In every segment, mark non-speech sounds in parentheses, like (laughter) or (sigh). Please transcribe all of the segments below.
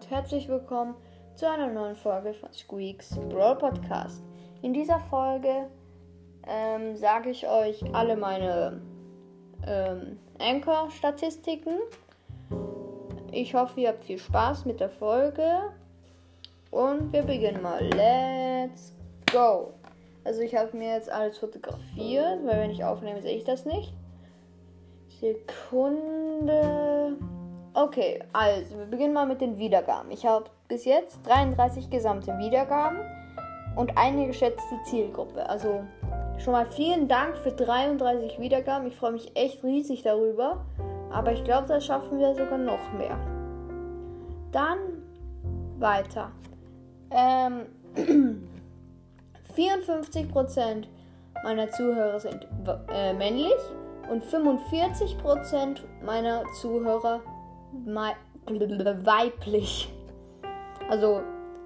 und herzlich willkommen zu einer neuen Folge von Squeaks Brawl Podcast. In dieser Folge ähm, sage ich euch alle meine ähm, Anchor-Statistiken. Ich hoffe, ihr habt viel Spaß mit der Folge und wir beginnen mal. Let's go! Also ich habe mir jetzt alles fotografiert, weil wenn ich aufnehme, sehe ich das nicht. Sekunde. Okay, also wir beginnen mal mit den Wiedergaben. Ich habe bis jetzt 33 gesamte Wiedergaben und eine geschätzte Zielgruppe. Also schon mal vielen Dank für 33 Wiedergaben. Ich freue mich echt riesig darüber. Aber ich glaube, das schaffen wir sogar noch mehr. Dann weiter. Ähm, (clears throat) 54% meiner Zuhörer sind äh, männlich und 45% meiner Zuhörer weiblich. Also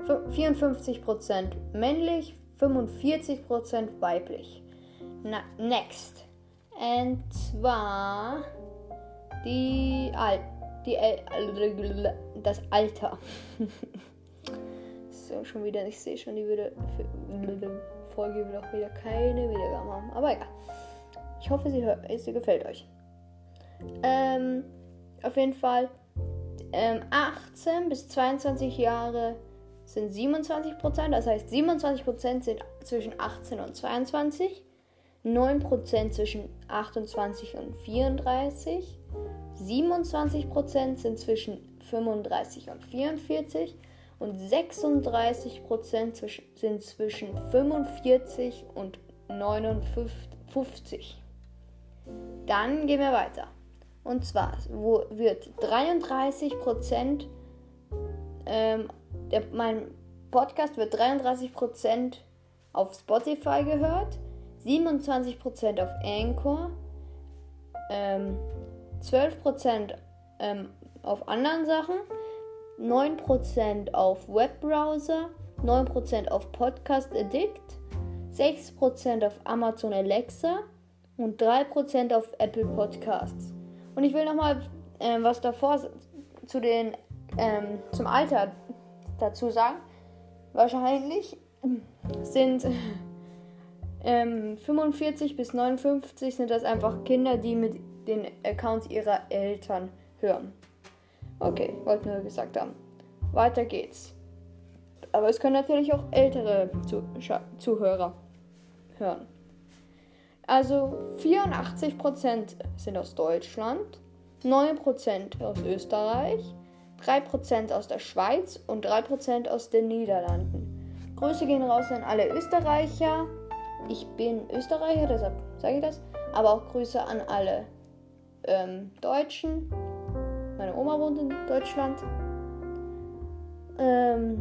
54% männlich, 45% weiblich. Na, next. Und zwar die Al die Al das Alter. (laughs) so, schon wieder, ich sehe schon, die würde Folge will auch wieder keine Wiedergaben haben. Aber egal. Ich hoffe, sie, sie gefällt euch. Ähm, auf jeden Fall ähm, 18 bis 22 Jahre sind 27 Prozent. Das heißt, 27 Prozent sind zwischen 18 und 22. 9 Prozent zwischen 28 und 34. 27 Prozent sind zwischen 35 und 44 und 36 Prozent sind zwischen 45 und 59. Dann gehen wir weiter. Und zwar wo wird 33 Prozent, ähm, mein Podcast wird 33 Prozent auf Spotify gehört, 27 Prozent auf Anchor, ähm, 12 Prozent ähm, auf anderen Sachen, 9 Prozent auf Webbrowser, 9 Prozent auf Podcast Addict, 6 Prozent auf Amazon Alexa und 3 Prozent auf Apple Podcasts. Und ich will nochmal ähm, was davor zu den, ähm, zum Alter dazu sagen. Wahrscheinlich sind ähm, 45 bis 59 sind das einfach Kinder, die mit den Accounts ihrer Eltern hören. Okay, wollte nur gesagt haben. Weiter geht's. Aber es können natürlich auch ältere Zuhörer hören. Also 84% sind aus Deutschland, 9% aus Österreich, 3% aus der Schweiz und 3% aus den Niederlanden. Grüße gehen raus an alle Österreicher. Ich bin Österreicher, deshalb sage ich das. Aber auch Grüße an alle ähm, Deutschen. Meine Oma wohnt in Deutschland. Ähm,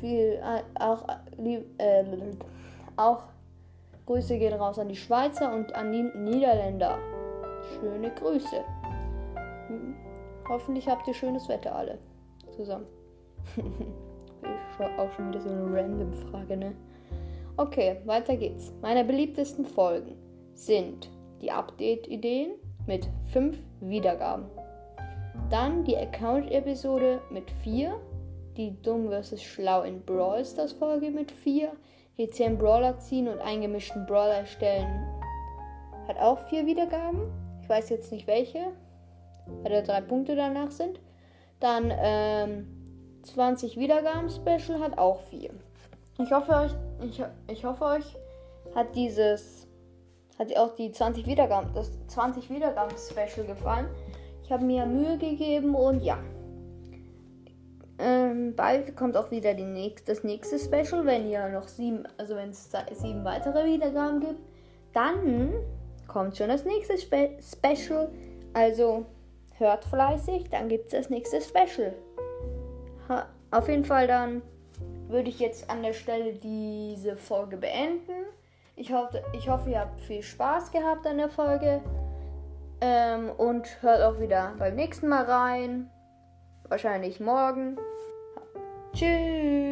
viel, äh, auch, äh, auch Grüße gehen raus an die Schweizer und an die Niederländer. Schöne Grüße. Hm. Hoffentlich habt ihr schönes Wetter alle zusammen. (laughs) auch schon wieder so eine random Frage, ne? Okay, weiter geht's. Meine beliebtesten Folgen sind die Update-Ideen mit 5 Wiedergaben. Dann die Account-Episode mit 4. Die Dumm vs. Schlau in Brawl Stars Folge mit 4 die 10 Brawler ziehen und einen gemischten Brawler erstellen. Hat auch 4 Wiedergaben. Ich weiß jetzt nicht welche, weil da 3 Punkte danach sind. Dann ähm, 20 Wiedergaben Special hat auch 4. Ich hoffe euch, ich, ich hoffe euch hat dieses, hat auch die 20 Wiedergaben, das 20 Wiedergaben Special gefallen. Ich habe mir Mühe gegeben und ja. Ähm, bald kommt auch wieder nächst, das nächste Special, wenn ihr noch sieben, also wenn es sieben weitere Wiedergaben gibt, dann kommt schon das nächste Spe Special. Also hört fleißig, dann gibt es das nächste Special. Ha, auf jeden Fall dann würde ich jetzt an der Stelle diese Folge beenden. Ich hoffe, ich hoffe, ihr habt viel Spaß gehabt an der Folge. Ähm, und hört auch wieder beim nächsten Mal rein. Wahrscheinlich morgen. Tschüss.